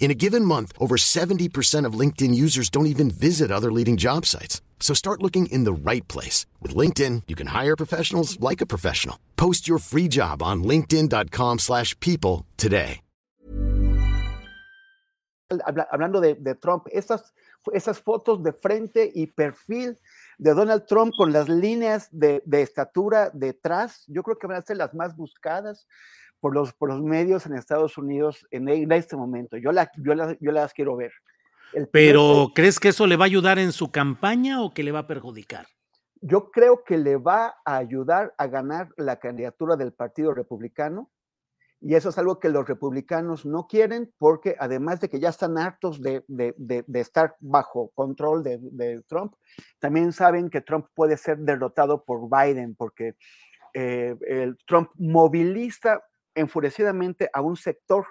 In a given month, over 70% of LinkedIn users don't even visit other leading job sites. So start looking in the right place. With LinkedIn, you can hire professionals like a professional. Post your free job on linkedin.com slash people today. Hablando de, de Trump, esas, esas fotos de frente y perfil de Donald Trump con las líneas de, de, estatura detrás, yo creo que van a ser las más buscadas por los, por los medios en Estados Unidos en, en este momento. Yo, la, yo, la, yo las quiero ver. El Pero, ¿crees que eso le va a ayudar en su campaña o que le va a perjudicar? Yo creo que le va a ayudar a ganar la candidatura del Partido Republicano y eso es algo que los republicanos no quieren porque además de que ya están hartos de, de, de, de estar bajo control de, Trump, también saben que Trump puede ser derrotado por Biden porque eh, el Trump moviliza enfurecidamente a un sector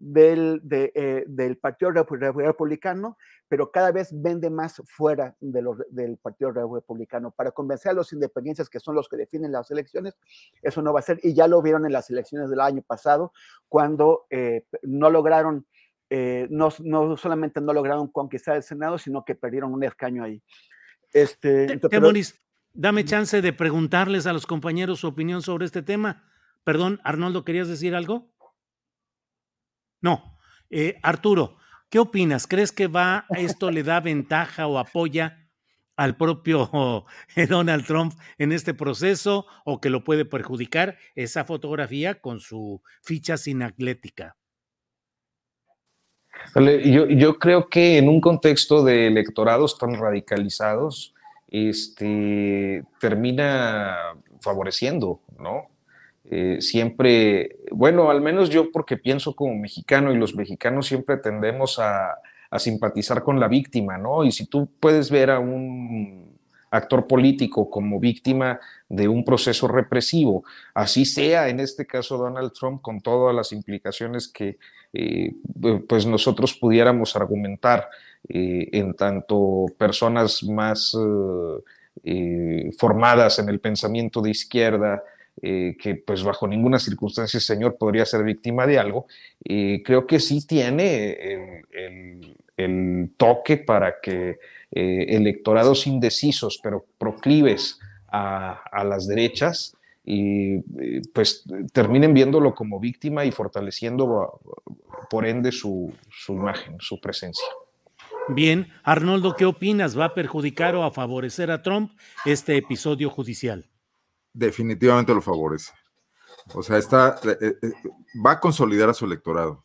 del, de, eh, del Partido Republicano, pero cada vez vende más fuera de los, del Partido Republicano. Para convencer a los independientes, que son los que definen las elecciones, eso no va a ser, y ya lo vieron en las elecciones del año pasado, cuando eh, no lograron, eh, no, no, solamente no lograron conquistar el Senado, sino que perdieron un escaño ahí. Este, pero, dame chance de preguntarles a los compañeros su opinión sobre este tema. Perdón, Arnoldo, ¿querías decir algo? No. Eh, Arturo, ¿qué opinas? ¿Crees que va, esto le da ventaja o apoya al propio Donald Trump en este proceso o que lo puede perjudicar esa fotografía con su ficha sin atlética? Yo, yo creo que en un contexto de electorados tan radicalizados, este, termina favoreciendo, ¿no? Eh, siempre, bueno, al menos yo porque pienso como mexicano y los mexicanos siempre tendemos a, simpatizar con la víctima, ¿no? Y si tú puedes ver a un actor político como víctima de un proceso represivo, así sea en este caso Donald Trump con todas las implicaciones que eh, pues nosotros pudiéramos argumentar eh, en tanto personas más formadas en el pensamiento de izquierda, eh, que pues bajo ninguna circunstancia el señor podría ser víctima de algo, eh, creo que sí tiene el, toque para que eh, electorados indecisos pero proclives a, a las derechas, y pues terminen viéndolo como víctima y fortaleciendo por ende su, su imagen, su presencia. Bien, Arnoldo, ¿qué opinas? ¿Va a perjudicar o a favorecer a Trump este episodio judicial? Definitivamente lo favorece. O sea, está, eh, eh, va a consolidar a su electorado,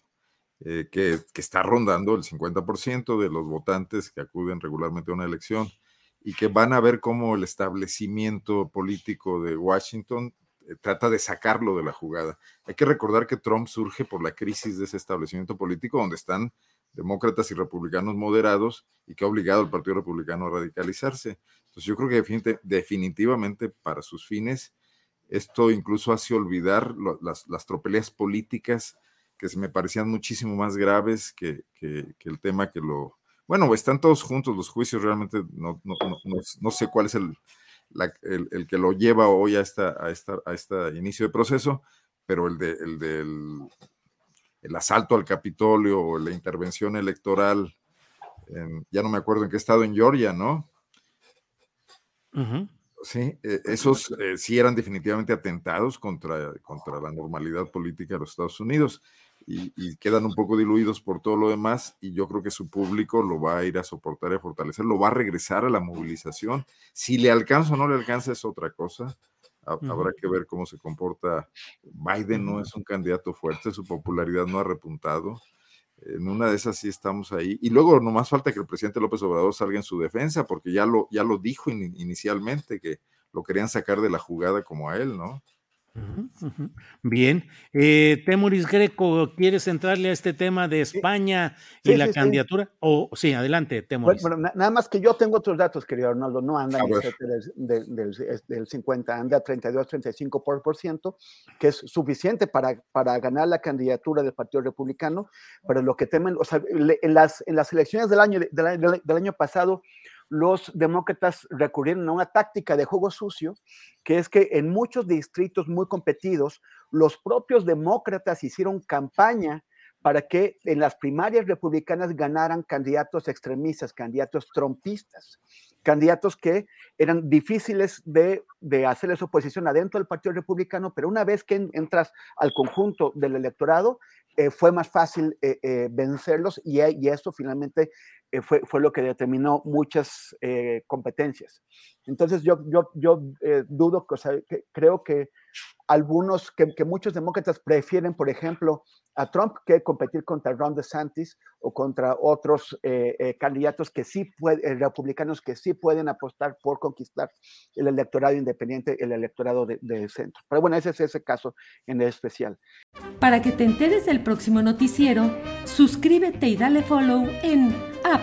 eh, que, que, está rondando el 50% de los votantes que acuden regularmente a una elección y que van a ver cómo el establecimiento político de Washington trata de sacarlo de la jugada. Hay que recordar que Trump surge por la crisis de ese establecimiento político donde están demócratas y republicanos moderados y que ha obligado al Partido Republicano a radicalizarse. Entonces yo creo que definitivamente para sus fines esto incluso hace olvidar las, las, tropelías políticas que se me parecían muchísimo más graves que, el tema que lo... Bueno, están todos juntos los juicios, realmente no, no, sé cuál es el, que lo lleva hoy a, esta, este inicio de proceso, pero el, de, el del el asalto al Capitolio o la intervención electoral, en, ya no me acuerdo en qué estado, en Georgia, ¿no? Sí, eh, esos eh, sí eran definitivamente atentados contra, contra la normalidad política de los Estados Unidos. y, quedan un poco diluidos por todo lo demás y yo creo que su público lo va a ir a soportar y a fortalecer, lo va a regresar a la movilización. Si le alcanza o no le alcanza es otra cosa. Habrá que ver cómo se comporta. Biden no es un candidato fuerte, su popularidad no ha repuntado. En una de esas sí estamos ahí. Y luego nomás falta que el presidente López Obrador salga en su defensa, porque ya lo, ya lo dijo inicialmente, que lo querían sacar de la jugada como a él, ¿no? Bien. Eh, Temuris Greco, ¿quieres entrarle a este tema de España y la candidatura? O sí, adelante, Temuris. Bueno, nada más que yo tengo otros datos, querido Arnoldo, no anda en del, del, del, 50, anda 32, 35 por, ciento, que es suficiente para, para ganar la candidatura del Partido Republicano, pero lo que temen, o sea, en las, en las elecciones del año, del, del año pasado, los demócratas recurrieron a una táctica de juego sucio, que es que en muchos distritos muy competidos, los propios demócratas hicieron campaña para que en las primarias republicanas ganaran candidatos extremistas, candidatos trompistas, candidatos que eran difíciles de, hacerles oposición adentro del Partido Republicano, pero una vez que entras al conjunto del electorado, eh, fue más fácil eh, eh, vencerlos y, esto finalmente fue, fue, lo que determinó muchas competencias. Entonces yo, yo, yo dudo, o sea, que creo que algunos, que, que, muchos demócratas prefieren, por ejemplo, a Trump que competir contra Ron DeSantis o contra otros eh, eh, candidatos que sí pueden, eh, republicanos que sí pueden apostar por conquistar el electorado independiente, el electorado de, de, centro. Pero bueno, ese es ese caso en especial. Para que te enteres del próximo noticiero, suscríbete y dale follow en